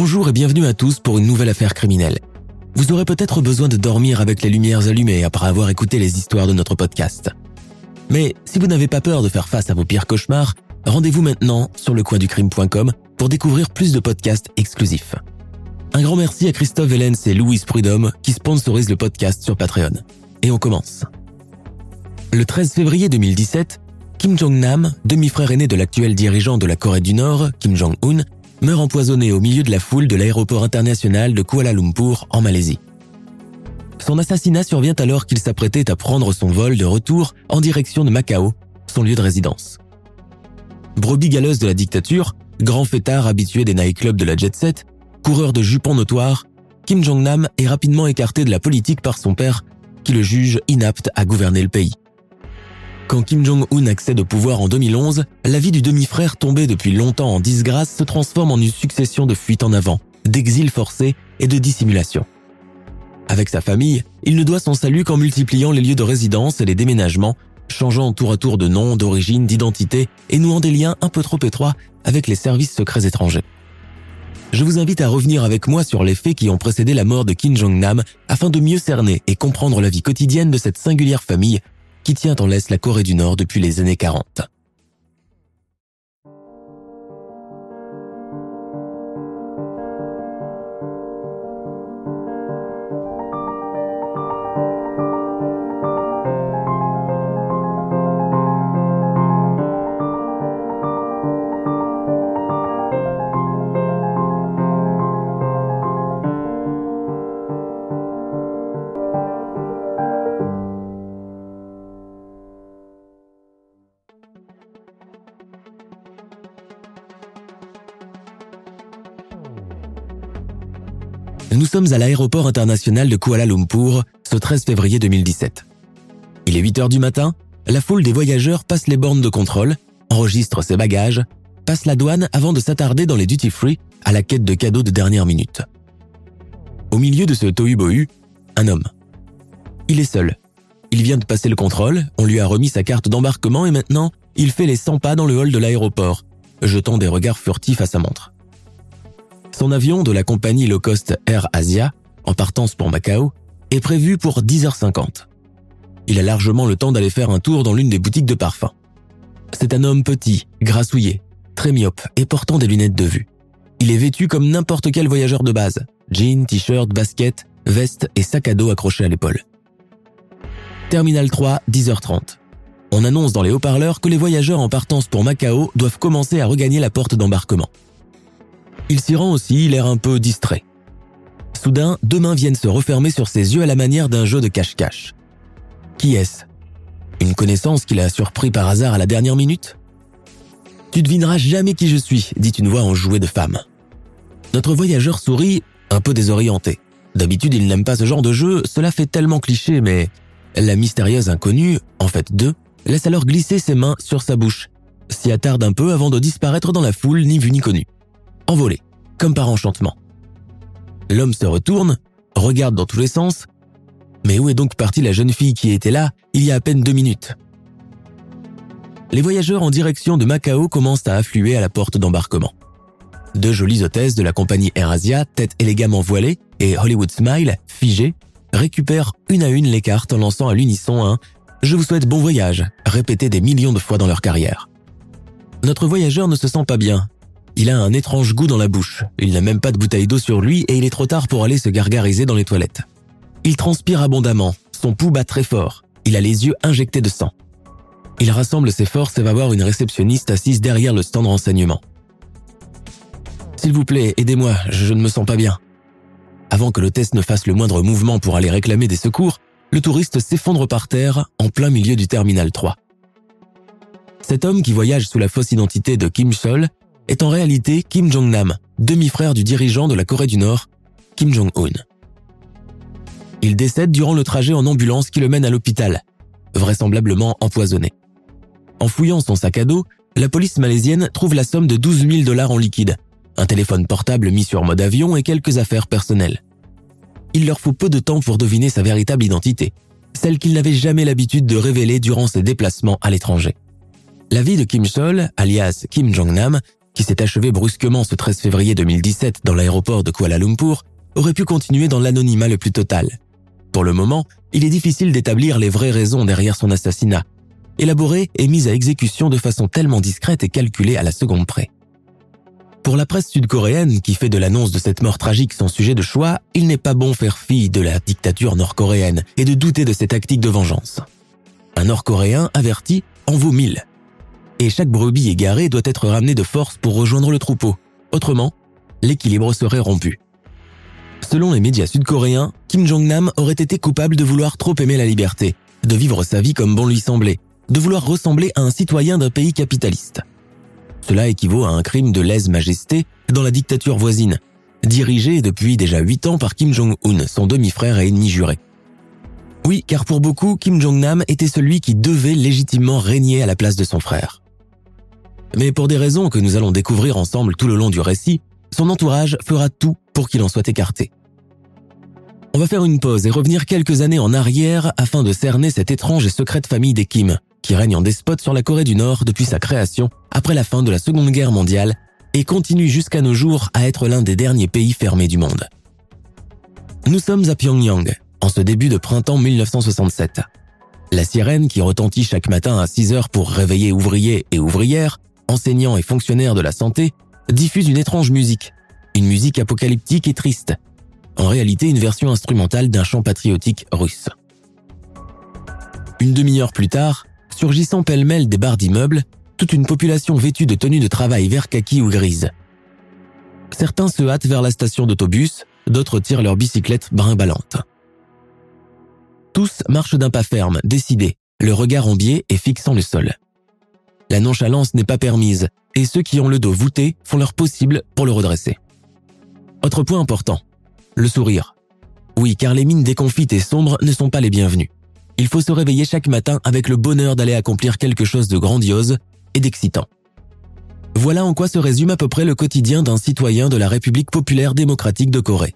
Bonjour et bienvenue à tous pour une nouvelle affaire criminelle. Vous aurez peut-être besoin de dormir avec les lumières allumées après avoir écouté les histoires de notre podcast. Mais si vous n'avez pas peur de faire face à vos pires cauchemars, rendez-vous maintenant sur lecoinducrime.com pour découvrir plus de podcasts exclusifs. Un grand merci à Christophe Vellens et Louise Prudhomme qui sponsorisent le podcast sur Patreon. Et on commence. Le 13 février 2017, Kim Jong-nam, demi-frère aîné de l'actuel dirigeant de la Corée du Nord, Kim Jong-un, meurt empoisonné au milieu de la foule de l'aéroport international de Kuala Lumpur en Malaisie. Son assassinat survient alors qu'il s'apprêtait à prendre son vol de retour en direction de Macao, son lieu de résidence. Brebis galeuse de la dictature, grand fêtard habitué des nightclubs de la jet set, coureur de jupons notoires, Kim Jong-nam est rapidement écarté de la politique par son père, qui le juge inapte à gouverner le pays. Quand Kim Jong-un accède au pouvoir en 2011, la vie du demi-frère tombé depuis longtemps en disgrâce se transforme en une succession de fuites en avant, d'exils forcés et de dissimulation. Avec sa famille, il ne doit son salut qu'en multipliant les lieux de résidence et les déménagements, changeant tour à tour de nom, d'origine, d'identité et nouant des liens un peu trop étroits avec les services secrets étrangers. Je vous invite à revenir avec moi sur les faits qui ont précédé la mort de Kim Jong-nam afin de mieux cerner et comprendre la vie quotidienne de cette singulière famille qui tient en laisse la Corée du Nord depuis les années 40. Nous sommes à l'aéroport international de Kuala Lumpur ce 13 février 2017. Il est 8 heures du matin, la foule des voyageurs passe les bornes de contrôle, enregistre ses bagages, passe la douane avant de s'attarder dans les duty-free à la quête de cadeaux de dernière minute. Au milieu de ce tohu-bohu, un homme. Il est seul. Il vient de passer le contrôle, on lui a remis sa carte d'embarquement et maintenant, il fait les 100 pas dans le hall de l'aéroport, jetant des regards furtifs à sa montre. Son avion de la compagnie low cost Air Asia, en partance pour Macao, est prévu pour 10h50. Il a largement le temps d'aller faire un tour dans l'une des boutiques de parfums. C'est un homme petit, grassouillé, très myope et portant des lunettes de vue. Il est vêtu comme n'importe quel voyageur de base. Jeans, t-shirt, basket, veste et sac à dos accroché à l'épaule. Terminal 3, 10h30. On annonce dans les haut-parleurs que les voyageurs en partance pour Macao doivent commencer à regagner la porte d'embarquement. Il s'y rend aussi, l'air un peu distrait. Soudain, deux mains viennent se refermer sur ses yeux à la manière d'un jeu de cache-cache. Qui est-ce? Une connaissance qu'il a surpris par hasard à la dernière minute? Tu devineras jamais qui je suis, dit une voix enjouée de femme. Notre voyageur sourit, un peu désorienté. D'habitude, il n'aime pas ce genre de jeu, cela fait tellement cliché, mais la mystérieuse inconnue, en fait deux, laisse alors glisser ses mains sur sa bouche, s'y attarde un peu avant de disparaître dans la foule ni vue ni connue. Envolé, comme par enchantement. L'homme se retourne, regarde dans tous les sens. Mais où est donc partie la jeune fille qui était là il y a à peine deux minutes? Les voyageurs en direction de Macao commencent à affluer à la porte d'embarquement. Deux jolies hôtesses de la compagnie AirAsia, tête élégamment voilée, et Hollywood Smile, figée, récupèrent une à une les cartes en lançant à l'unisson un ⁇ Je vous souhaite bon voyage ⁇ répété des millions de fois dans leur carrière. Notre voyageur ne se sent pas bien. Il a un étrange goût dans la bouche, il n'a même pas de bouteille d'eau sur lui et il est trop tard pour aller se gargariser dans les toilettes. Il transpire abondamment, son pouls bat très fort, il a les yeux injectés de sang. Il rassemble ses forces et va voir une réceptionniste assise derrière le stand de renseignement. S'il vous plaît, aidez-moi, je ne me sens pas bien. Avant que l'hôtesse ne fasse le moindre mouvement pour aller réclamer des secours, le touriste s'effondre par terre en plein milieu du terminal 3. Cet homme qui voyage sous la fausse identité de Kim Sol est en réalité Kim Jong-nam, demi-frère du dirigeant de la Corée du Nord, Kim Jong-un. Il décède durant le trajet en ambulance qui le mène à l'hôpital, vraisemblablement empoisonné. En fouillant son sac à dos, la police malaisienne trouve la somme de 12 000 dollars en liquide, un téléphone portable mis sur mode avion et quelques affaires personnelles. Il leur faut peu de temps pour deviner sa véritable identité, celle qu'il n'avait jamais l'habitude de révéler durant ses déplacements à l'étranger. La vie de Kim Sol, alias Kim Jong-nam, qui s'est achevée brusquement ce 13 février 2017 dans l'aéroport de Kuala Lumpur, aurait pu continuer dans l'anonymat le plus total. Pour le moment, il est difficile d'établir les vraies raisons derrière son assassinat, élaboré et mis à exécution de façon tellement discrète et calculée à la seconde près. Pour la presse sud-coréenne qui fait de l'annonce de cette mort tragique son sujet de choix, il n'est pas bon faire fi de la dictature nord-coréenne et de douter de ses tactiques de vengeance. Un nord-coréen averti en vaut mille. Et chaque brebis égarée doit être ramenée de force pour rejoindre le troupeau. Autrement, l'équilibre serait rompu. Selon les médias sud-coréens, Kim Jong-nam aurait été coupable de vouloir trop aimer la liberté, de vivre sa vie comme bon lui semblait, de vouloir ressembler à un citoyen d'un pays capitaliste. Cela équivaut à un crime de lèse-majesté dans la dictature voisine, dirigée depuis déjà huit ans par Kim Jong-un, son demi-frère et ennemi juré. Oui, car pour beaucoup, Kim Jong-nam était celui qui devait légitimement régner à la place de son frère. Mais pour des raisons que nous allons découvrir ensemble tout le long du récit, son entourage fera tout pour qu'il en soit écarté. On va faire une pause et revenir quelques années en arrière afin de cerner cette étrange et secrète famille des Kim, qui règne en despote sur la Corée du Nord depuis sa création après la fin de la Seconde Guerre mondiale et continue jusqu'à nos jours à être l'un des derniers pays fermés du monde. Nous sommes à Pyongyang, en ce début de printemps 1967. La sirène qui retentit chaque matin à 6 heures pour réveiller ouvriers et ouvrières, enseignants et fonctionnaires de la santé, diffuse une étrange musique, une musique apocalyptique et triste, en réalité une version instrumentale d'un chant patriotique russe. Une demi-heure plus tard, surgissant pêle-mêle des barres d'immeubles, toute une population vêtue de tenues de travail vert kaki ou grise. Certains se hâtent vers la station d'autobus, d'autres tirent leur bicyclette brimballantes. Tous marchent d'un pas ferme, décidés, le regard en biais et fixant le sol. La nonchalance n'est pas permise, et ceux qui ont le dos voûté font leur possible pour le redresser. Autre point important, le sourire. Oui, car les mines déconfites et sombres ne sont pas les bienvenues il faut se réveiller chaque matin avec le bonheur d'aller accomplir quelque chose de grandiose et d'excitant. Voilà en quoi se résume à peu près le quotidien d'un citoyen de la République populaire démocratique de Corée.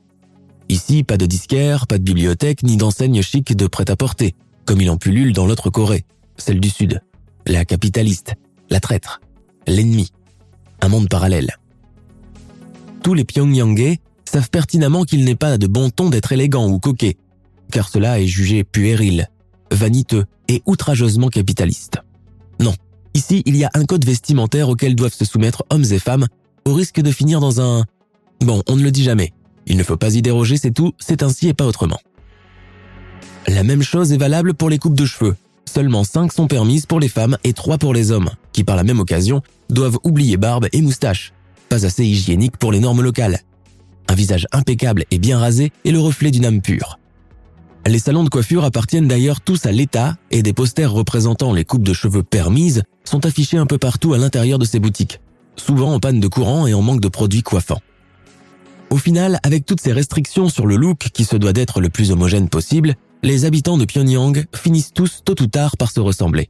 Ici, pas de disquaire, pas de bibliothèque, ni d'enseigne chic de prêt-à-porter, comme il en pullule dans l'autre Corée, celle du Sud. La capitaliste, la traître, l'ennemi, un monde parallèle. Tous les Pyongyangais savent pertinemment qu'il n'est pas de bon ton d'être élégant ou coquet, car cela est jugé puéril, vaniteux et outrageusement capitaliste. Non, ici il y a un code vestimentaire auquel doivent se soumettre hommes et femmes, au risque de finir dans un... Bon, on ne le dit jamais. Il ne faut pas y déroger, c'est tout, c'est ainsi et pas autrement. La même chose est valable pour les coupes de cheveux. Seulement 5 sont permises pour les femmes et 3 pour les hommes, qui par la même occasion doivent oublier barbe et moustache. Pas assez hygiénique pour les normes locales. Un visage impeccable et bien rasé est le reflet d'une âme pure. Les salons de coiffure appartiennent d'ailleurs tous à l'État et des posters représentant les coupes de cheveux permises sont affichés un peu partout à l'intérieur de ces boutiques, souvent en panne de courant et en manque de produits coiffants. Au final, avec toutes ces restrictions sur le look qui se doit d'être le plus homogène possible, les habitants de Pyongyang finissent tous tôt ou tard par se ressembler.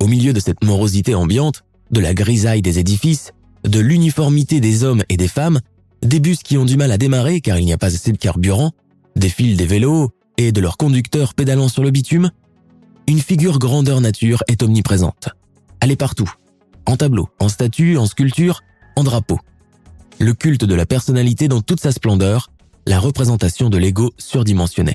Au milieu de cette morosité ambiante, de la grisaille des édifices, de l'uniformité des hommes et des femmes, des bus qui ont du mal à démarrer car il n'y a pas assez de carburant, des fils des vélos, et de leur conducteur pédalant sur le bitume, une figure grandeur nature est omniprésente. Elle est partout. En tableau, en statue, en sculpture, en drapeau. Le culte de la personnalité dans toute sa splendeur, la représentation de l'ego surdimensionné.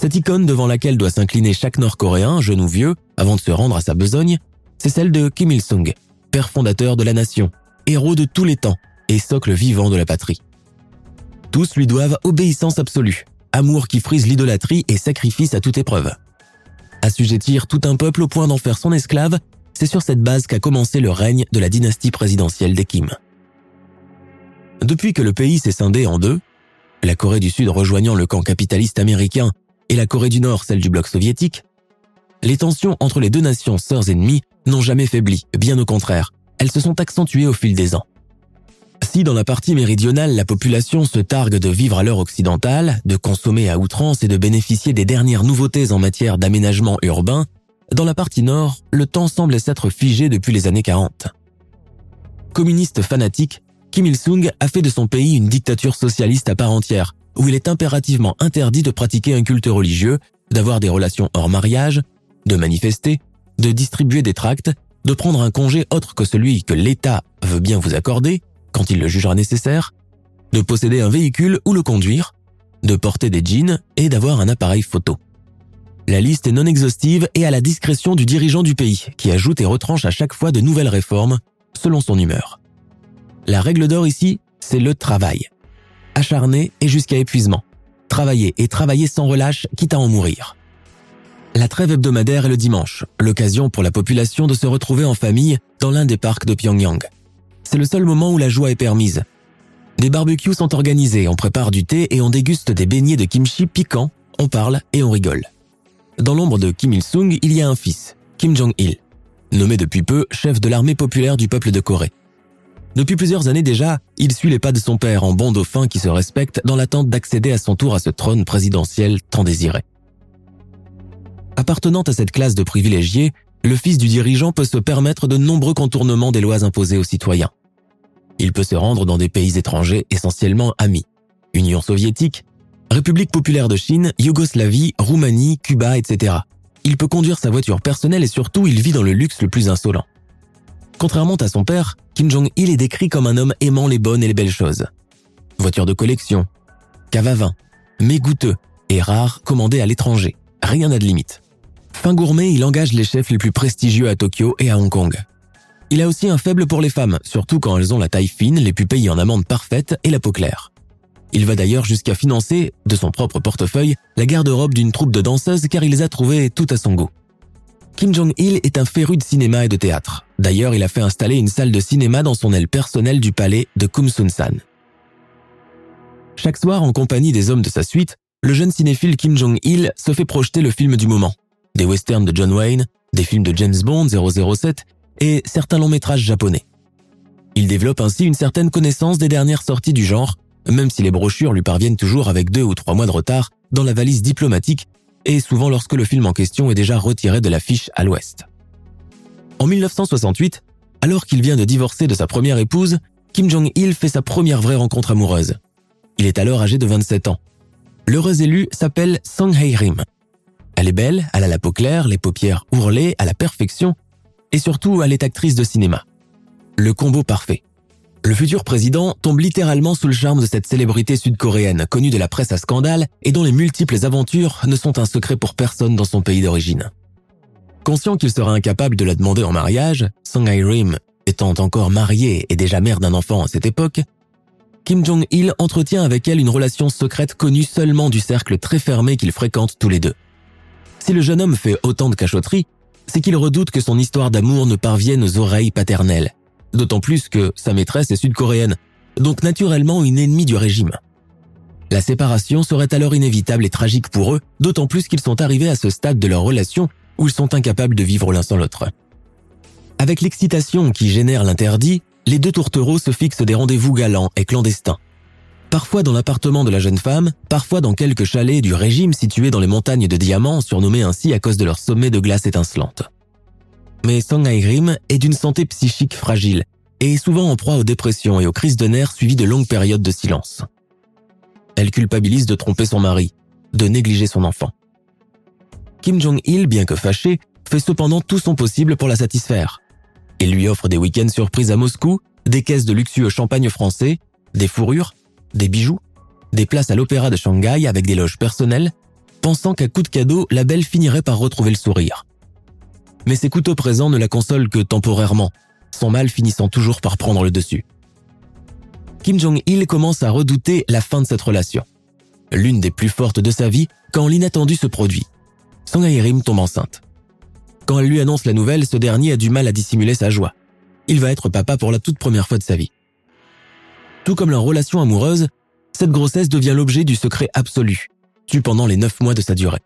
Cette icône devant laquelle doit s'incliner chaque Nord-Coréen, jeune ou vieux, avant de se rendre à sa besogne, c'est celle de Kim Il-sung, père fondateur de la nation, héros de tous les temps et socle vivant de la patrie. Tous lui doivent obéissance absolue, amour qui frise l'idolâtrie et sacrifice à toute épreuve. Assujettir tout un peuple au point d'en faire son esclave, c'est sur cette base qu'a commencé le règne de la dynastie présidentielle des Kim. Depuis que le pays s'est scindé en deux, la Corée du Sud rejoignant le camp capitaliste américain et la Corée du Nord celle du bloc soviétique, les tensions entre les deux nations sœurs ennemies n'ont jamais faibli, bien au contraire, elles se sont accentuées au fil des ans. Si dans la partie méridionale, la population se targue de vivre à l'heure occidentale, de consommer à outrance et de bénéficier des dernières nouveautés en matière d'aménagement urbain, dans la partie nord, le temps semble s'être figé depuis les années 40. Communiste fanatique, Kim Il-sung a fait de son pays une dictature socialiste à part entière, où il est impérativement interdit de pratiquer un culte religieux, d'avoir des relations hors mariage, de manifester, de distribuer des tracts, de prendre un congé autre que celui que l'État veut bien vous accorder, quand il le jugera nécessaire, de posséder un véhicule ou le conduire, de porter des jeans et d'avoir un appareil photo. La liste est non exhaustive et à la discrétion du dirigeant du pays, qui ajoute et retranche à chaque fois de nouvelles réformes, selon son humeur. La règle d'or ici, c'est le travail. Acharné et jusqu'à épuisement. Travailler et travailler sans relâche, quitte à en mourir. La trêve hebdomadaire est le dimanche, l'occasion pour la population de se retrouver en famille dans l'un des parcs de Pyongyang. C'est le seul moment où la joie est permise. Des barbecues sont organisés, on prépare du thé et on déguste des beignets de kimchi piquants, on parle et on rigole. Dans l'ombre de Kim Il-sung, il y a un fils, Kim Jong-il, nommé depuis peu chef de l'armée populaire du peuple de Corée. Depuis plusieurs années déjà, il suit les pas de son père en bon dauphin qui se respecte dans l'attente d'accéder à son tour à ce trône présidentiel tant désiré. Appartenant à cette classe de privilégiés, le fils du dirigeant peut se permettre de nombreux contournements des lois imposées aux citoyens. Il peut se rendre dans des pays étrangers essentiellement amis. Union soviétique, République populaire de Chine, Yougoslavie, Roumanie, Cuba, etc. Il peut conduire sa voiture personnelle et surtout il vit dans le luxe le plus insolent. Contrairement à son père, Kim Jong-il est décrit comme un homme aimant les bonnes et les belles choses. Voiture de collection, cave à vin, mais goûteux et rare commandé à l'étranger. Rien n'a de limite. Fin gourmet, il engage les chefs les plus prestigieux à Tokyo et à Hong Kong. Il a aussi un faible pour les femmes, surtout quand elles ont la taille fine, les pupilles en amande parfaite et la peau claire. Il va d'ailleurs jusqu'à financer, de son propre portefeuille, la garde-robe d'une troupe de danseuses car il les a trouvées tout à son goût. Kim Jong-il est un féru de cinéma et de théâtre. D'ailleurs, il a fait installer une salle de cinéma dans son aile personnelle du palais de Kumsun-san. Chaque soir, en compagnie des hommes de sa suite, le jeune cinéphile Kim Jong-il se fait projeter le film du moment. Des westerns de John Wayne, des films de James Bond 007 et certains longs métrages japonais. Il développe ainsi une certaine connaissance des dernières sorties du genre, même si les brochures lui parviennent toujours avec deux ou trois mois de retard dans la valise diplomatique et souvent lorsque le film en question est déjà retiré de l'affiche à l'ouest. En 1968, alors qu'il vient de divorcer de sa première épouse, Kim Jong-il fait sa première vraie rencontre amoureuse. Il est alors âgé de 27 ans. L'heureuse élue s'appelle Song Hae-rim. Elle est belle, elle a la peau claire, les paupières ourlées à la perfection, et surtout elle est actrice de cinéma. Le combo parfait. Le futur président tombe littéralement sous le charme de cette célébrité sud-coréenne connue de la presse à scandale et dont les multiples aventures ne sont un secret pour personne dans son pays d'origine. Conscient qu'il sera incapable de la demander en mariage, Song Hae-rim étant encore mariée et déjà mère d'un enfant à cette époque, Kim Jong-il entretient avec elle une relation secrète connue seulement du cercle très fermé qu'ils fréquentent tous les deux. Si le jeune homme fait autant de cachotteries, c'est qu'il redoute que son histoire d'amour ne parvienne aux oreilles paternelles d'autant plus que sa maîtresse est sud-coréenne, donc naturellement une ennemie du régime. La séparation serait alors inévitable et tragique pour eux, d'autant plus qu'ils sont arrivés à ce stade de leur relation où ils sont incapables de vivre l'un sans l'autre. Avec l'excitation qui génère l'interdit, les deux tourtereaux se fixent des rendez-vous galants et clandestins. Parfois dans l'appartement de la jeune femme, parfois dans quelques chalets du régime situés dans les montagnes de diamants surnommés ainsi à cause de leur sommet de glace étincelante. Mais Song Hae-rim est d'une santé psychique fragile et est souvent en proie aux dépressions et aux crises de nerfs suivies de longues périodes de silence. Elle culpabilise de tromper son mari, de négliger son enfant. Kim Jong-il, bien que fâché, fait cependant tout son possible pour la satisfaire. Il lui offre des week-ends surprises à Moscou, des caisses de luxueux champagne français, des fourrures, des bijoux, des places à l'opéra de Shanghai avec des loges personnelles, pensant qu'à coup de cadeau, la belle finirait par retrouver le sourire mais ses couteaux présents ne la consolent que temporairement, son mal finissant toujours par prendre le dessus. Kim Jong-il commence à redouter la fin de cette relation. L'une des plus fortes de sa vie quand l'inattendu se produit. Song Hae-rim tombe enceinte. Quand elle lui annonce la nouvelle, ce dernier a du mal à dissimuler sa joie. Il va être papa pour la toute première fois de sa vie. Tout comme leur relation amoureuse, cette grossesse devient l'objet du secret absolu, tue pendant les neuf mois de sa durée.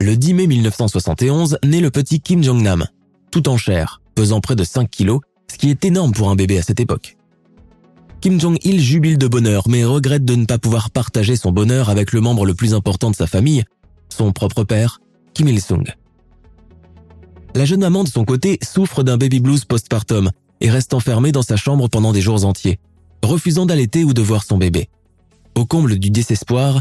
Le 10 mai 1971 naît le petit Kim Jong-nam, tout en chair, pesant près de 5 kilos, ce qui est énorme pour un bébé à cette époque. Kim Jong-il jubile de bonheur, mais regrette de ne pas pouvoir partager son bonheur avec le membre le plus important de sa famille, son propre père, Kim Il-sung. La jeune maman de son côté souffre d'un baby blues postpartum et reste enfermée dans sa chambre pendant des jours entiers, refusant d'allaiter ou de voir son bébé. Au comble du désespoir,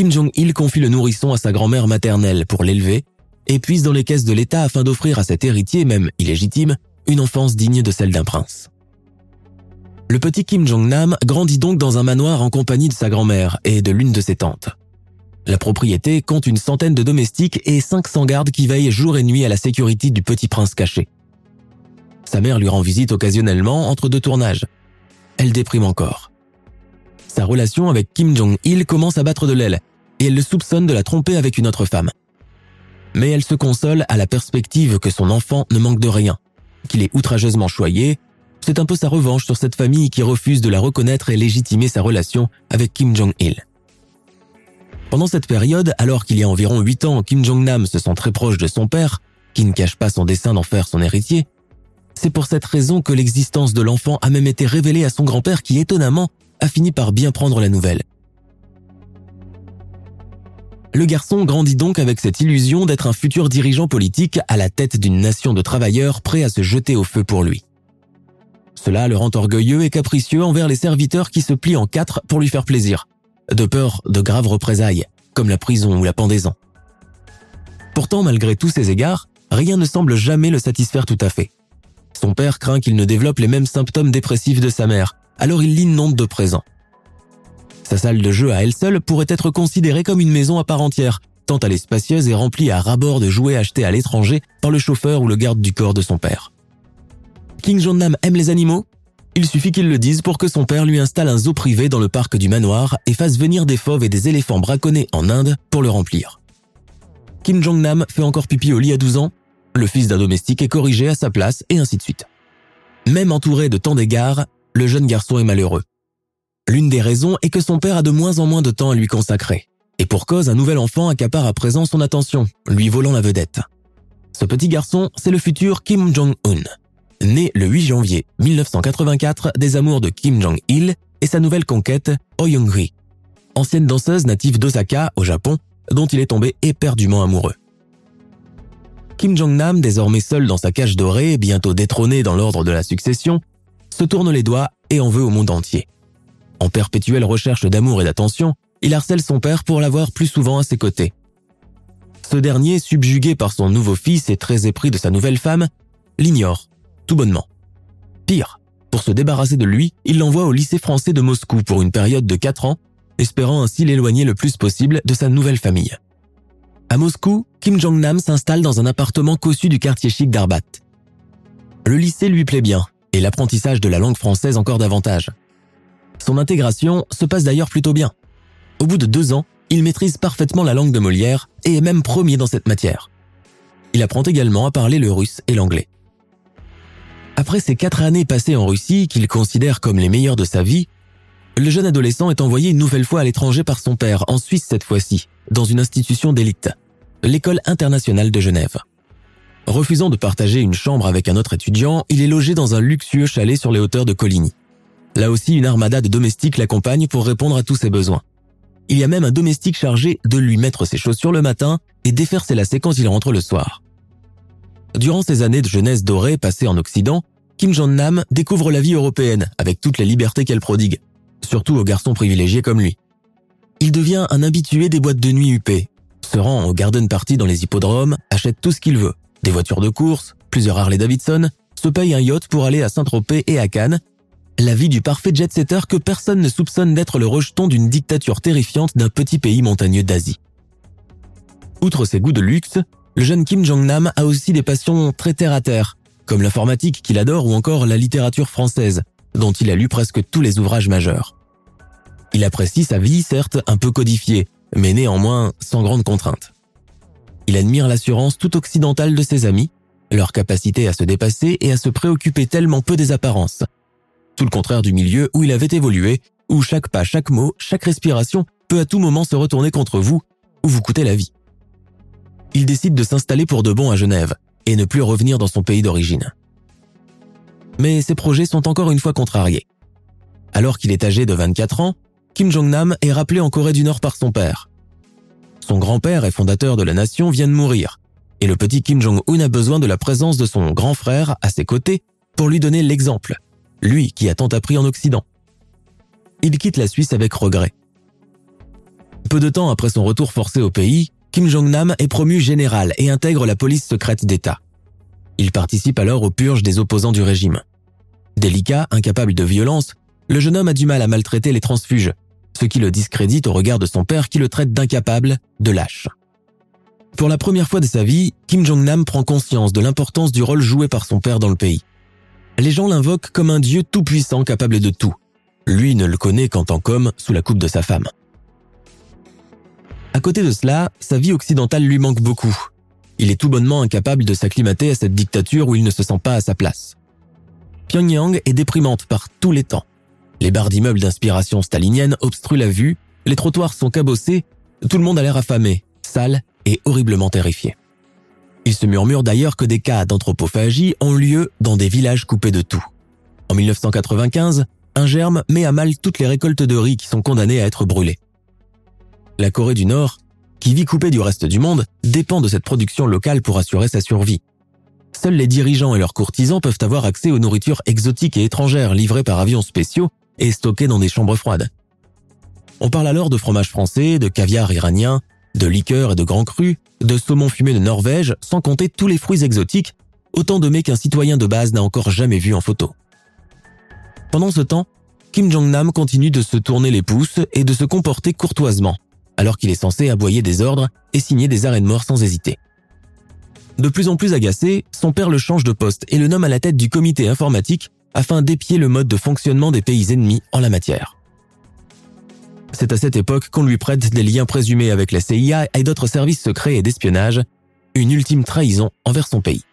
Kim Jong-il confie le nourrisson à sa grand-mère maternelle pour l'élever et puise dans les caisses de l'État afin d'offrir à cet héritier, même illégitime, une enfance digne de celle d'un prince. Le petit Kim Jong-nam grandit donc dans un manoir en compagnie de sa grand-mère et de l'une de ses tantes. La propriété compte une centaine de domestiques et 500 gardes qui veillent jour et nuit à la sécurité du petit prince caché. Sa mère lui rend visite occasionnellement entre deux tournages. Elle déprime encore. Sa relation avec Kim Jong-il commence à battre de l'aile et elle le soupçonne de la tromper avec une autre femme. Mais elle se console à la perspective que son enfant ne manque de rien, qu'il est outrageusement choyé c'est un peu sa revanche sur cette famille qui refuse de la reconnaître et légitimer sa relation avec Kim Jong-il. Pendant cette période, alors qu'il y a environ 8 ans, Kim Jong-nam se sent très proche de son père, qui ne cache pas son dessein d'en faire son héritier, c'est pour cette raison que l'existence de l'enfant a même été révélée à son grand-père qui, étonnamment, a fini par bien prendre la nouvelle. Le garçon grandit donc avec cette illusion d'être un futur dirigeant politique à la tête d'une nation de travailleurs prêts à se jeter au feu pour lui. Cela le rend orgueilleux et capricieux envers les serviteurs qui se plient en quatre pour lui faire plaisir, de peur de graves représailles, comme la prison ou la pendaison. Pourtant, malgré tous ces égards, rien ne semble jamais le satisfaire tout à fait. Son père craint qu'il ne développe les mêmes symptômes dépressifs de sa mère, alors il l'inonde de présents. Sa salle de jeu à elle seule pourrait être considérée comme une maison à part entière, tant elle est spacieuse et remplie à ras-bord de jouets achetés à l'étranger par le chauffeur ou le garde du corps de son père. King Jong-nam aime les animaux? Il suffit qu'il le dise pour que son père lui installe un zoo privé dans le parc du manoir et fasse venir des fauves et des éléphants braconnés en Inde pour le remplir. Kim Jong-nam fait encore pipi au lit à 12 ans, le fils d'un domestique est corrigé à sa place et ainsi de suite. Même entouré de tant d'égards, le jeune garçon est malheureux. L'une des raisons est que son père a de moins en moins de temps à lui consacrer. Et pour cause, un nouvel enfant accapare à présent son attention, lui volant la vedette. Ce petit garçon, c'est le futur Kim Jong-un, né le 8 janvier 1984 des amours de Kim Jong-il et sa nouvelle conquête, Oh Young-ri, ancienne danseuse native d'Osaka, au Japon, dont il est tombé éperdument amoureux. Kim Jong-nam, désormais seul dans sa cage dorée, bientôt détrôné dans l'ordre de la succession, se tourne les doigts et en veut au monde entier. En perpétuelle recherche d'amour et d'attention, il harcèle son père pour l'avoir plus souvent à ses côtés. Ce dernier, subjugué par son nouveau fils et très épris de sa nouvelle femme, l'ignore tout bonnement. Pire, pour se débarrasser de lui, il l'envoie au lycée français de Moscou pour une période de 4 ans, espérant ainsi l'éloigner le plus possible de sa nouvelle famille. À Moscou, Kim Jong-nam s'installe dans un appartement cossu du quartier chic d'Arbat. Le lycée lui plaît bien, et l'apprentissage de la langue française encore davantage. Son intégration se passe d'ailleurs plutôt bien. Au bout de deux ans, il maîtrise parfaitement la langue de Molière et est même premier dans cette matière. Il apprend également à parler le russe et l'anglais. Après ces quatre années passées en Russie, qu'il considère comme les meilleures de sa vie, le jeune adolescent est envoyé une nouvelle fois à l'étranger par son père, en Suisse cette fois-ci, dans une institution d'élite, l'école internationale de Genève. Refusant de partager une chambre avec un autre étudiant, il est logé dans un luxueux chalet sur les hauteurs de Coligny. Là aussi, une armada de domestiques l'accompagne pour répondre à tous ses besoins. Il y a même un domestique chargé de lui mettre ses chaussures le matin et défaire ses lacets quand il rentre le soir. Durant ces années de jeunesse dorée passées en Occident, Kim Jong-nam découvre la vie européenne avec toute la liberté qu'elle prodigue, surtout aux garçons privilégiés comme lui. Il devient un habitué des boîtes de nuit UP, se rend au garden party dans les hippodromes, achète tout ce qu'il veut, des voitures de course, plusieurs Harley Davidson, se paye un yacht pour aller à Saint-Tropez et à Cannes, la vie du parfait jet-setter que personne ne soupçonne d'être le rejeton d'une dictature terrifiante d'un petit pays montagneux d'Asie. Outre ses goûts de luxe, le jeune Kim Jong-nam a aussi des passions très terre-à-terre, comme l'informatique qu'il adore ou encore la littérature française, dont il a lu presque tous les ouvrages majeurs. Il apprécie sa vie, certes un peu codifiée, mais néanmoins sans grande contrainte. Il admire l'assurance tout occidentale de ses amis, leur capacité à se dépasser et à se préoccuper tellement peu des apparences. Tout le contraire du milieu où il avait évolué, où chaque pas, chaque mot, chaque respiration peut à tout moment se retourner contre vous ou vous coûter la vie. Il décide de s'installer pour de bon à Genève et ne plus revenir dans son pays d'origine. Mais ses projets sont encore une fois contrariés. Alors qu'il est âgé de 24 ans, Kim Jong-nam est rappelé en Corée du Nord par son père. Son grand-père et fondateur de la nation vient de mourir, et le petit Kim Jong-un a besoin de la présence de son grand frère à ses côtés pour lui donner l'exemple, lui qui a tant appris en Occident. Il quitte la Suisse avec regret. Peu de temps après son retour forcé au pays, Kim Jong-nam est promu général et intègre la police secrète d'État. Il participe alors aux purges des opposants du régime. Délicat, incapable de violence, le jeune homme a du mal à maltraiter les transfuges, ce qui le discrédite au regard de son père qui le traite d'incapable, de lâche. Pour la première fois de sa vie, Kim Jong-nam prend conscience de l'importance du rôle joué par son père dans le pays. Les gens l'invoquent comme un dieu tout-puissant capable de tout. Lui ne le connaît qu'en tant qu'homme sous la coupe de sa femme. À côté de cela, sa vie occidentale lui manque beaucoup. Il est tout bonnement incapable de s'acclimater à cette dictature où il ne se sent pas à sa place. Pyongyang est déprimante par tous les temps. Les barres d'immeubles d'inspiration stalinienne obstruent la vue, les trottoirs sont cabossés, tout le monde a l'air affamé, sale et horriblement terrifié. Il se murmure d'ailleurs que des cas d'anthropophagie ont lieu dans des villages coupés de tout. En 1995, un germe met à mal toutes les récoltes de riz qui sont condamnées à être brûlées. La Corée du Nord, qui vit coupée du reste du monde, dépend de cette production locale pour assurer sa survie. Seuls les dirigeants et leurs courtisans peuvent avoir accès aux nourritures exotiques et étrangères livrées par avions spéciaux et stockées dans des chambres froides. On parle alors de fromage français, de caviar iranien, de liqueurs et de grands crus, de saumon fumé de Norvège, sans compter tous les fruits exotiques, autant de mets qu'un citoyen de base n'a encore jamais vu en photo. Pendant ce temps, Kim Jong-nam continue de se tourner les pouces et de se comporter courtoisement, alors qu'il est censé aboyer des ordres et signer des arrêts de mort sans hésiter. De plus en plus agacé, son père le change de poste et le nomme à la tête du comité informatique afin d'épier le mode de fonctionnement des pays ennemis en la matière. C'est à cette époque qu'on lui prête des liens présumés avec la CIA et d'autres services secrets et d'espionnage, une ultime trahison envers son pays.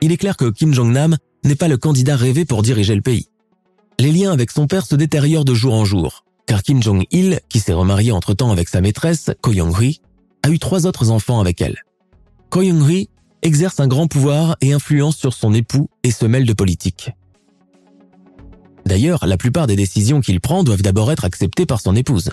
Il est clair que Kim Jong-nam n'est pas le candidat rêvé pour diriger le pays. Les liens avec son père se détériorent de jour en jour, car Kim Jong-il, qui s'est remarié entre-temps avec sa maîtresse, Ko Young-ri, a eu trois autres enfants avec elle. Ko Young-ri exerce un grand pouvoir et influence sur son époux et se mêle de politique. D'ailleurs, la plupart des décisions qu'il prend doivent d'abord être acceptées par son épouse.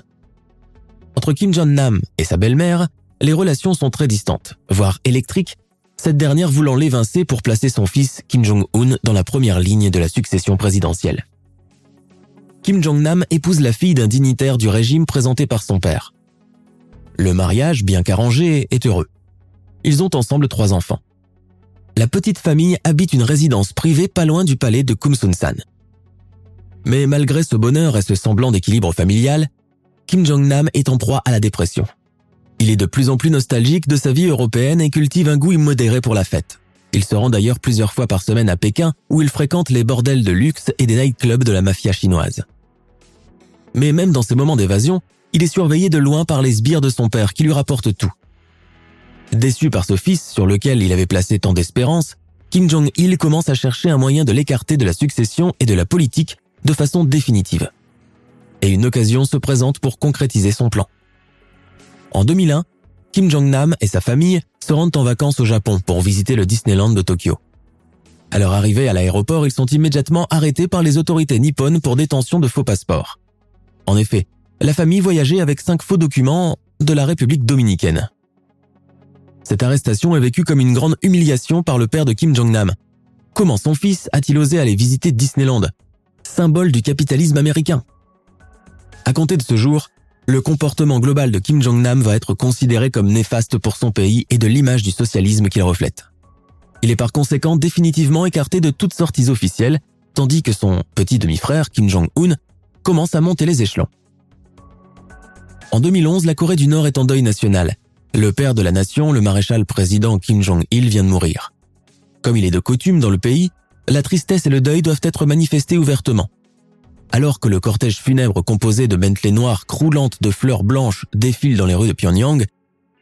Entre Kim Jong-nam et sa belle-mère, les relations sont très distantes, voire électriques, cette dernière voulant l'évincer pour placer son fils Kim Jong-un dans la première ligne de la succession présidentielle. Kim Jong-nam épouse la fille d'un dignitaire du régime présenté par son père. Le mariage, bien qu'arrangé, est heureux. Ils ont ensemble trois enfants. La petite famille habite une résidence privée pas loin du palais de Kumsunsan. Mais malgré ce bonheur et ce semblant d'équilibre familial, Kim Jong-nam est en proie à la dépression. Il est de plus en plus nostalgique de sa vie européenne et cultive un goût immodéré pour la fête. Il se rend d'ailleurs plusieurs fois par semaine à Pékin où il fréquente les bordels de luxe et des nightclubs de la mafia chinoise. Mais même dans ces moments d'évasion, il est surveillé de loin par les sbires de son père qui lui rapportent tout. Déçu par ce fils sur lequel il avait placé tant d'espérance, Kim Jong-il commence à chercher un moyen de l'écarter de la succession et de la politique de façon définitive. Et une occasion se présente pour concrétiser son plan. En 2001, Kim Jong-nam et sa famille se rendent en vacances au Japon pour visiter le Disneyland de Tokyo. À leur arrivée à l'aéroport, ils sont immédiatement arrêtés par les autorités nippones pour détention de faux passeports. En effet, la famille voyageait avec cinq faux documents de la République dominicaine. Cette arrestation est vécue comme une grande humiliation par le père de Kim Jong-nam. Comment son fils a-t-il osé aller visiter Disneyland? Symbole du capitalisme américain. À compter de ce jour, le comportement global de Kim Jong-nam va être considéré comme néfaste pour son pays et de l'image du socialisme qu'il reflète. Il est par conséquent définitivement écarté de toutes sorties officielles, tandis que son petit demi-frère, Kim Jong-un, commence à monter les échelons. En 2011, la Corée du Nord est en deuil national. Le père de la nation, le maréchal président Kim Jong-il, vient de mourir. Comme il est de coutume dans le pays, la tristesse et le deuil doivent être manifestés ouvertement. Alors que le cortège funèbre composé de Bentley noires croulantes de fleurs blanches défile dans les rues de Pyongyang,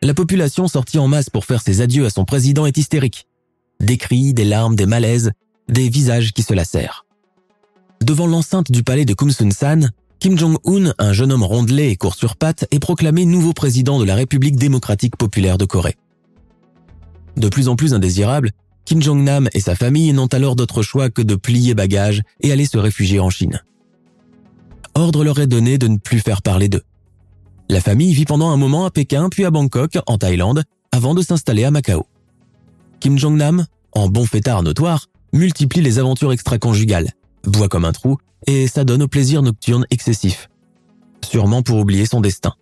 la population sortie en masse pour faire ses adieux à son président est hystérique. Des cris, des larmes, des malaises, des visages qui se lacèrent. Devant l'enceinte du palais de Kumsun-san, Kim Jong-un, un jeune homme rondelé et court sur pattes, est proclamé nouveau président de la République démocratique populaire de Corée. De plus en plus indésirable, Kim Jong-nam et sa famille n'ont alors d'autre choix que de plier bagages et aller se réfugier en Chine. Ordre leur est donné de ne plus faire parler d'eux. La famille vit pendant un moment à Pékin puis à Bangkok, en Thaïlande, avant de s'installer à Macao. Kim Jong-nam, en bon fêtard notoire, multiplie les aventures extra-conjugales, boit comme un trou et s'adonne au plaisir nocturne excessif. Sûrement pour oublier son destin.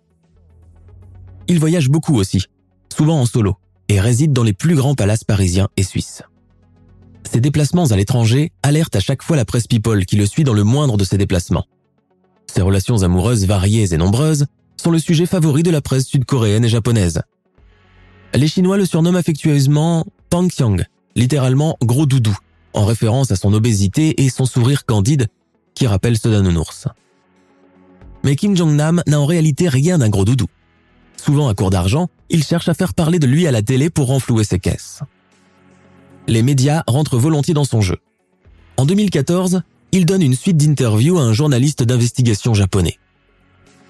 Il voyage beaucoup aussi, souvent en solo, et réside dans les plus grands palaces parisiens et suisses. Ses déplacements à l'étranger alertent à chaque fois la presse people qui le suit dans le moindre de ses déplacements. Ses relations amoureuses variées et nombreuses sont le sujet favori de la presse sud-coréenne et japonaise. Les Chinois le surnomment affectueusement Pang Xiang, littéralement gros doudou, en référence à son obésité et son sourire candide qui rappelle ceux d'un nounours. Mais Kim Jong-nam n'a en réalité rien d'un gros doudou. Souvent à court d'argent, il cherche à faire parler de lui à la télé pour renflouer ses caisses. Les médias rentrent volontiers dans son jeu. En 2014, il donne une suite d'interviews à un journaliste d'investigation japonais.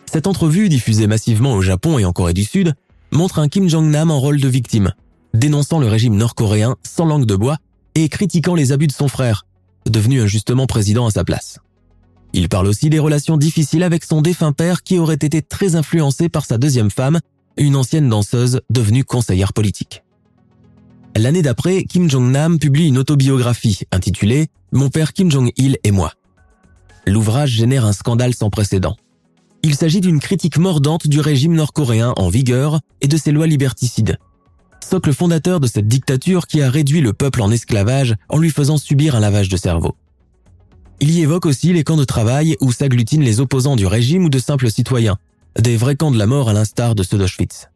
Cette entrevue, diffusée massivement au Japon et en Corée du Sud, montre un Kim Jong-nam en rôle de victime, dénonçant le régime nord-coréen sans langue de bois et critiquant les abus de son frère, devenu injustement président à sa place. Il parle aussi des relations difficiles avec son défunt père qui aurait été très influencé par sa deuxième femme, une ancienne danseuse devenue conseillère politique. L'année d'après, Kim Jong-nam publie une autobiographie intitulée Mon père Kim Jong-il et moi. L'ouvrage génère un scandale sans précédent. Il s'agit d'une critique mordante du régime nord-coréen en vigueur et de ses lois liberticides. Socle fondateur de cette dictature qui a réduit le peuple en esclavage en lui faisant subir un lavage de cerveau. Il y évoque aussi les camps de travail où s'agglutinent les opposants du régime ou de simples citoyens, des vrais camps de la mort à l'instar de ceux d'Auschwitz.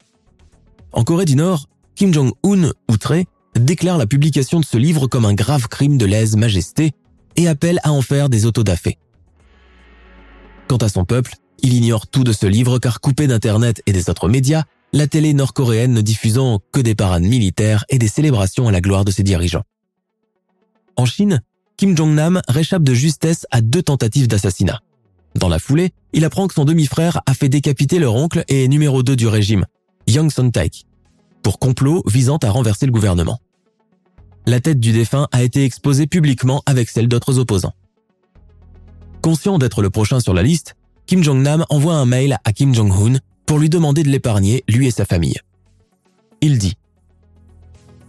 En Corée du Nord, Kim Jong-un, outré, déclare la publication de ce livre comme un grave crime de lèse-majesté et appelle à en faire des autodafés. Quant à son peuple, il ignore tout de ce livre car coupé d'Internet et des autres médias, la télé nord-coréenne ne diffusant que des parades militaires et des célébrations à la gloire de ses dirigeants. En Chine, Kim Jong-nam réchappe de justesse à deux tentatives d'assassinat. Dans la foulée, il apprend que son demi-frère a fait décapiter leur oncle et numéro 2 du régime, Yang Son-taek, pour complot visant à renverser le gouvernement. La tête du défunt a été exposée publiquement avec celle d'autres opposants. Conscient d'être le prochain sur la liste, Kim Jong-nam envoie un mail à Kim Jong-un pour lui demander de l'épargner, lui et sa famille. Il dit ⁇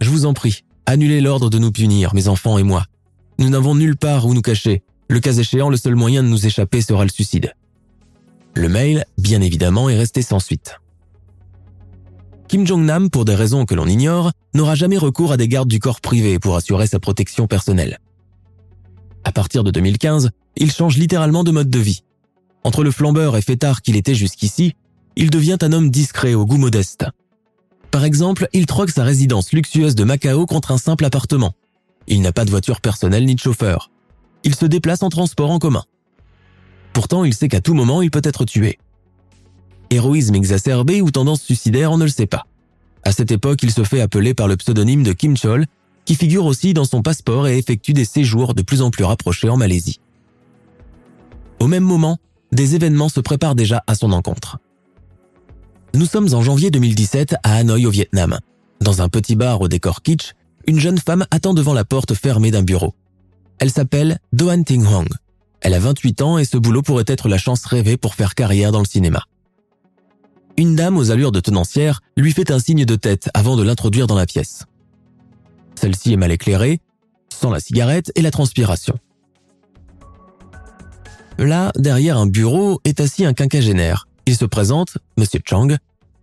Je vous en prie, annulez l'ordre de nous punir, mes enfants et moi. Nous n'avons nulle part où nous cacher. Le cas échéant, le seul moyen de nous échapper sera le suicide. Le mail, bien évidemment, est resté sans suite. Kim Jong-nam, pour des raisons que l'on ignore, n'aura jamais recours à des gardes du corps privé pour assurer sa protection personnelle. À partir de 2015, il change littéralement de mode de vie. Entre le flambeur et fêtard qu'il était jusqu'ici, il devient un homme discret au goût modeste. Par exemple, il troque sa résidence luxueuse de Macao contre un simple appartement, il n'a pas de voiture personnelle ni de chauffeur. Il se déplace en transport en commun. Pourtant, il sait qu'à tout moment, il peut être tué. Héroïsme exacerbé ou tendance suicidaire, on ne le sait pas. À cette époque, il se fait appeler par le pseudonyme de Kim Chol, qui figure aussi dans son passeport et effectue des séjours de plus en plus rapprochés en Malaisie. Au même moment, des événements se préparent déjà à son encontre. Nous sommes en janvier 2017 à Hanoï au Vietnam, dans un petit bar au décor kitsch une jeune femme attend devant la porte fermée d'un bureau. Elle s'appelle Doan Ting Hong. Elle a 28 ans et ce boulot pourrait être la chance rêvée pour faire carrière dans le cinéma. Une dame aux allures de tenancière lui fait un signe de tête avant de l'introduire dans la pièce. Celle-ci est mal éclairée, sans la cigarette et la transpiration. Là, derrière un bureau, est assis un quinquagénaire. Il se présente, Monsieur Chang,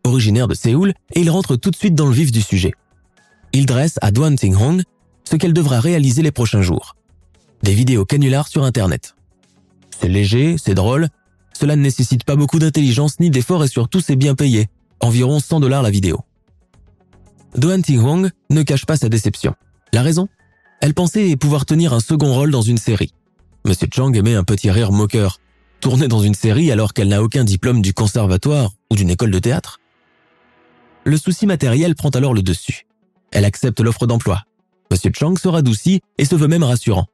originaire de Séoul, et il rentre tout de suite dans le vif du sujet il dresse à Duan Hong ce qu'elle devra réaliser les prochains jours. Des vidéos canulars sur Internet. C'est léger, c'est drôle, cela ne nécessite pas beaucoup d'intelligence ni d'effort et surtout c'est bien payé, environ 100 dollars la vidéo. Duan Hong ne cache pas sa déception. La raison? Elle pensait pouvoir tenir un second rôle dans une série. Monsieur Chang aimait un petit rire moqueur. Tourner dans une série alors qu'elle n'a aucun diplôme du conservatoire ou d'une école de théâtre? Le souci matériel prend alors le dessus. Elle accepte l'offre d'emploi. Monsieur Chang se radoucit et se veut même rassurant.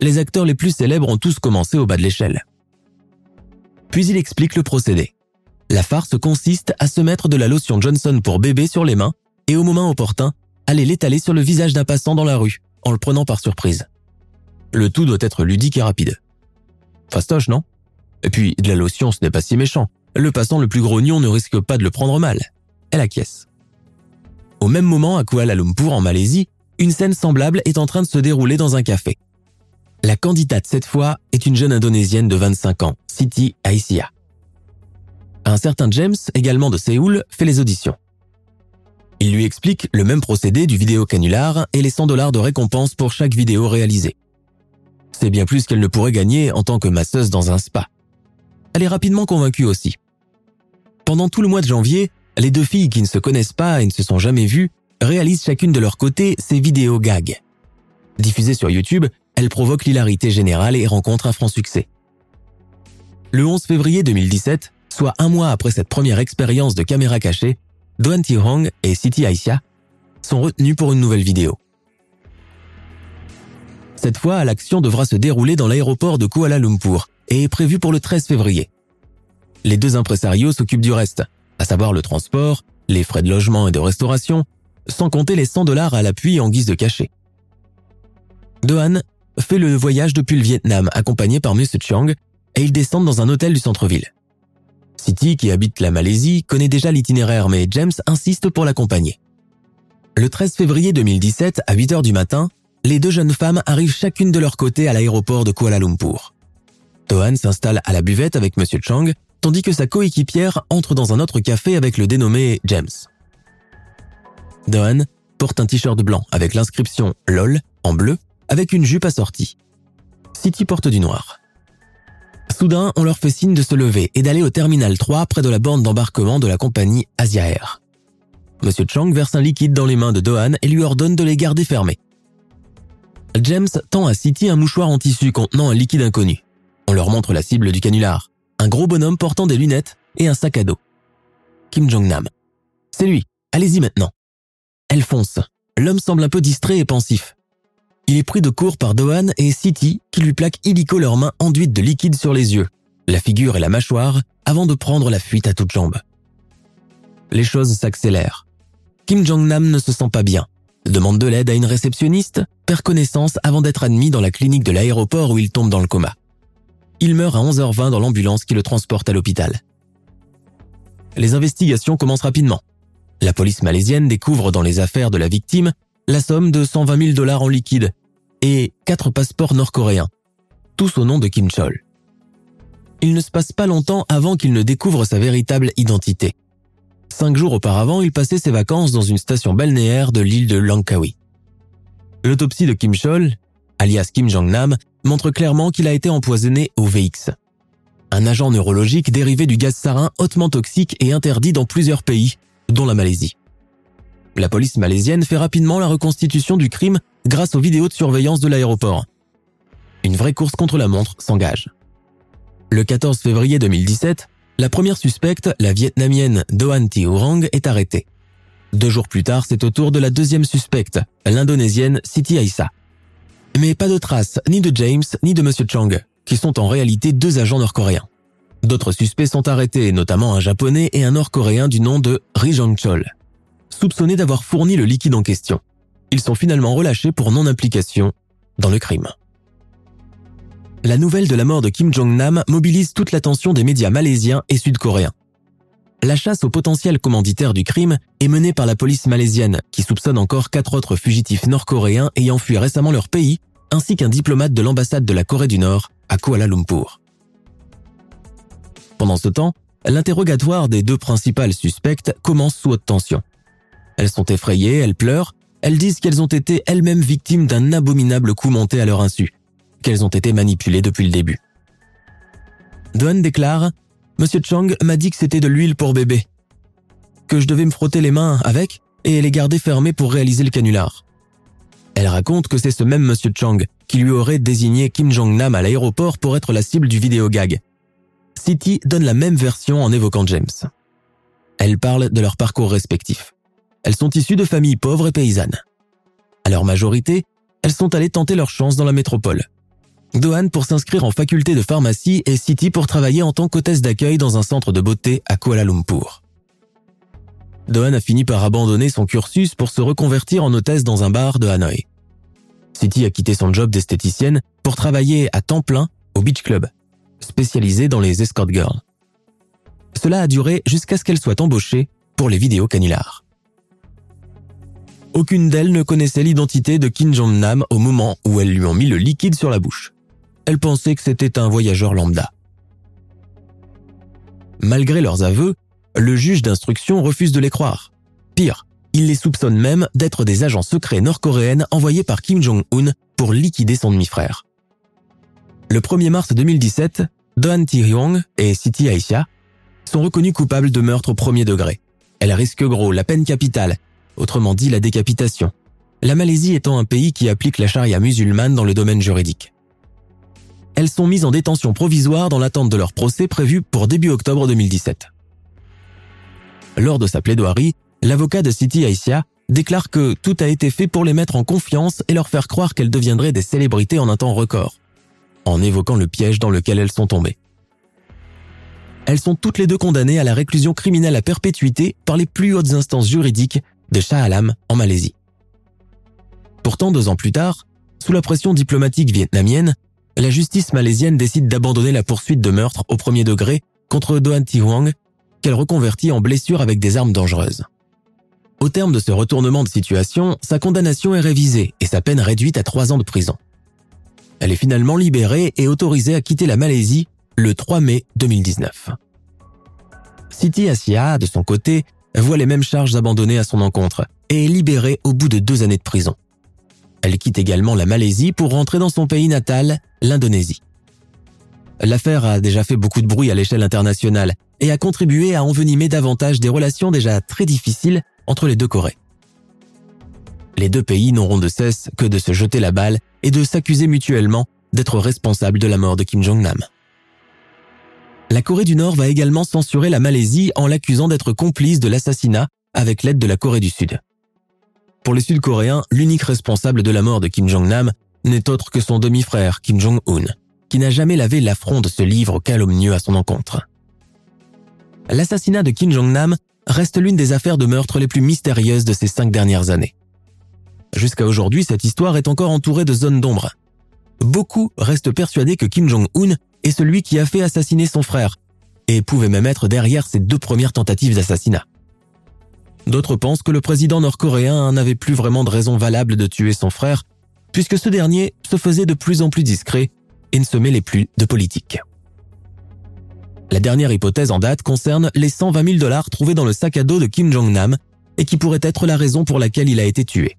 les acteurs les plus célèbres ont tous commencé au bas de l'échelle. Puis il explique le procédé. La farce consiste à se mettre de la lotion Johnson pour bébé sur les mains et au moment opportun, aller l'étaler sur le visage d'un passant dans la rue, en le prenant par surprise. Le tout doit être ludique et rapide. Fastoche, non? Et puis, de la lotion, ce n'est pas si méchant. Le passant le plus grognon ne risque pas de le prendre mal. Elle acquiesce. Au même moment, à Kuala Lumpur, en Malaisie, une scène semblable est en train de se dérouler dans un café. La candidate cette fois est une jeune indonésienne de 25 ans, Siti Aisyah. Un certain James, également de Séoul, fait les auditions. Il lui explique le même procédé du vidéo canular et les 100 dollars de récompense pour chaque vidéo réalisée. C'est bien plus qu'elle ne pourrait gagner en tant que masseuse dans un spa. Elle est rapidement convaincue aussi. Pendant tout le mois de janvier, les deux filles qui ne se connaissent pas et ne se sont jamais vues réalisent chacune de leur côté ces vidéos gags. Diffusées sur YouTube, elles provoquent l'hilarité générale et rencontrent un franc succès. Le 11 février 2017, soit un mois après cette première expérience de caméra cachée, Doan Thi Hong et Siti Aisha sont retenus pour une nouvelle vidéo. Cette fois, l'action devra se dérouler dans l'aéroport de Kuala Lumpur et est prévue pour le 13 février. Les deux impresarios s'occupent du reste, à savoir le transport, les frais de logement et de restauration, sans compter les 100 dollars à l'appui en guise de cachet. Doan fait le voyage depuis le Vietnam accompagné par M. Chang et ils descendent dans un hôtel du centre-ville. City, qui habite la Malaisie, connaît déjà l'itinéraire mais James insiste pour l'accompagner. Le 13 février 2017, à 8 heures du matin, les deux jeunes femmes arrivent chacune de leur côté à l'aéroport de Kuala Lumpur. Tohan s'installe à la buvette avec M. Chang, tandis que sa coéquipière entre dans un autre café avec le dénommé James. Dohan porte un t-shirt blanc avec l'inscription LOL en bleu avec une jupe assortie. City porte du noir. Soudain, on leur fait signe de se lever et d'aller au terminal 3 près de la borne d'embarquement de la compagnie Asia Air. Monsieur Chang verse un liquide dans les mains de Dohan et lui ordonne de les garder fermés. James tend à City un mouchoir en tissu contenant un liquide inconnu. On leur montre la cible du canular, un gros bonhomme portant des lunettes et un sac à dos. Kim Jong-nam. C'est lui, allez-y maintenant. Elle fonce. L'homme semble un peu distrait et pensif. Il est pris de court par Dohan et City qui lui plaquent illico leurs mains enduites de liquide sur les yeux, la figure et la mâchoire avant de prendre la fuite à toutes jambes. Les choses s'accélèrent. Kim Jong-nam ne se sent pas bien demande de l'aide à une réceptionniste, perd connaissance avant d'être admis dans la clinique de l'aéroport où il tombe dans le coma. Il meurt à 11h20 dans l'ambulance qui le transporte à l'hôpital. Les investigations commencent rapidement. La police malaisienne découvre dans les affaires de la victime la somme de 120 000 dollars en liquide et quatre passeports nord-coréens, tous au nom de Kim Chol. Il ne se passe pas longtemps avant qu'il ne découvre sa véritable identité. Cinq jours auparavant, il passait ses vacances dans une station balnéaire de l'île de Langkawi. L'autopsie de Kim Chol, alias Kim Jong-nam, montre clairement qu'il a été empoisonné au VX, un agent neurologique dérivé du gaz sarin hautement toxique et interdit dans plusieurs pays, dont la Malaisie. La police malaisienne fait rapidement la reconstitution du crime grâce aux vidéos de surveillance de l'aéroport. Une vraie course contre la montre s'engage. Le 14 février 2017, la première suspecte, la vietnamienne Doan Thi Orang, est arrêtée. Deux jours plus tard, c'est au tour de la deuxième suspecte, l'indonésienne Siti Aissa. Mais pas de traces ni de James ni de M. Chang, qui sont en réalité deux agents nord-coréens. D'autres suspects sont arrêtés, notamment un japonais et un nord-coréen du nom de Ri Jong-chol, soupçonnés d'avoir fourni le liquide en question. Ils sont finalement relâchés pour non-implication dans le crime. La nouvelle de la mort de Kim Jong-nam mobilise toute l'attention des médias malaisiens et sud-coréens. La chasse aux potentiels commanditaires du crime est menée par la police malaisienne, qui soupçonne encore quatre autres fugitifs nord-coréens ayant fui récemment leur pays, ainsi qu'un diplomate de l'ambassade de la Corée du Nord à Kuala Lumpur. Pendant ce temps, l'interrogatoire des deux principales suspectes commence sous haute tension. Elles sont effrayées, elles pleurent, elles disent qu'elles ont été elles-mêmes victimes d'un abominable coup monté à leur insu qu'elles ont été manipulées depuis le début. Doan déclare Monsieur Chang m'a dit que c'était de l'huile pour bébé, que je devais me frotter les mains avec et les garder fermées pour réaliser le canular. Elle raconte que c'est ce même Monsieur Chang qui lui aurait désigné Kim Jong-nam à l'aéroport pour être la cible du vidéo gag. City donne la même version en évoquant James. Elle parle de leur parcours respectif. Elles sont issues de familles pauvres et paysannes. À leur majorité, elles sont allées tenter leur chance dans la métropole. Dohan pour s'inscrire en faculté de pharmacie et Siti pour travailler en tant qu'hôtesse d'accueil dans un centre de beauté à Kuala Lumpur. Dohan a fini par abandonner son cursus pour se reconvertir en hôtesse dans un bar de Hanoï. Siti a quitté son job d'esthéticienne pour travailler à temps plein au Beach Club, spécialisé dans les escort girls. Cela a duré jusqu'à ce qu'elle soit embauchée pour les vidéos canulars. Aucune d'elles ne connaissait l'identité de Kim Jong-nam au moment où elles lui ont mis le liquide sur la bouche. Elle pensait que c'était un voyageur lambda. Malgré leurs aveux, le juge d'instruction refuse de les croire. Pire, il les soupçonne même d'être des agents secrets nord-coréennes envoyés par Kim Jong-un pour liquider son demi-frère. Le 1er mars 2017, Doan Ti-hyung et Siti Aisha sont reconnus coupables de meurtre au premier degré. Elles risquent gros la peine capitale, autrement dit la décapitation. La Malaisie étant un pays qui applique la charia musulmane dans le domaine juridique. Elles sont mises en détention provisoire dans l'attente de leur procès prévu pour début octobre 2017. Lors de sa plaidoirie, l'avocat de Siti Aisha déclare que tout a été fait pour les mettre en confiance et leur faire croire qu'elles deviendraient des célébrités en un temps record, en évoquant le piège dans lequel elles sont tombées. Elles sont toutes les deux condamnées à la réclusion criminelle à perpétuité par les plus hautes instances juridiques de Shah Alam en Malaisie. Pourtant, deux ans plus tard, sous la pression diplomatique vietnamienne, la justice malaisienne décide d'abandonner la poursuite de meurtre au premier degré contre Doan Thi Huang, qu'elle reconvertit en blessure avec des armes dangereuses. Au terme de ce retournement de situation, sa condamnation est révisée et sa peine réduite à trois ans de prison. Elle est finalement libérée et autorisée à quitter la Malaisie le 3 mai 2019. Siti Asia, de son côté, voit les mêmes charges abandonnées à son encontre et est libérée au bout de deux années de prison. Elle quitte également la Malaisie pour rentrer dans son pays natal, l'Indonésie. L'affaire a déjà fait beaucoup de bruit à l'échelle internationale et a contribué à envenimer davantage des relations déjà très difficiles entre les deux Corées. Les deux pays n'auront de cesse que de se jeter la balle et de s'accuser mutuellement d'être responsables de la mort de Kim Jong-nam. La Corée du Nord va également censurer la Malaisie en l'accusant d'être complice de l'assassinat avec l'aide de la Corée du Sud. Pour les Sud-Coréens, l'unique responsable de la mort de Kim Jong-nam n'est autre que son demi-frère Kim Jong-un, qui n'a jamais lavé l'affront de ce livre calomnieux à son encontre. L'assassinat de Kim Jong-nam reste l'une des affaires de meurtre les plus mystérieuses de ces cinq dernières années. Jusqu'à aujourd'hui, cette histoire est encore entourée de zones d'ombre. Beaucoup restent persuadés que Kim Jong-un est celui qui a fait assassiner son frère, et pouvait même être derrière ses deux premières tentatives d'assassinat. D'autres pensent que le président nord-coréen n'avait plus vraiment de raison valable de tuer son frère, puisque ce dernier se faisait de plus en plus discret et ne se mêlait plus de politique. La dernière hypothèse en date concerne les 120 000 dollars trouvés dans le sac à dos de Kim Jong-nam et qui pourraient être la raison pour laquelle il a été tué.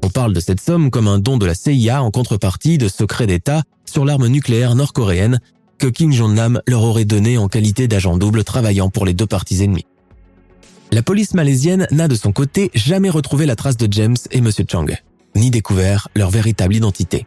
On parle de cette somme comme un don de la CIA en contrepartie de secrets d'État sur l'arme nucléaire nord-coréenne que Kim Jong-nam leur aurait donné en qualité d'agent double travaillant pour les deux parties ennemies. La police malaisienne n'a de son côté jamais retrouvé la trace de James et M. Chang, ni découvert leur véritable identité.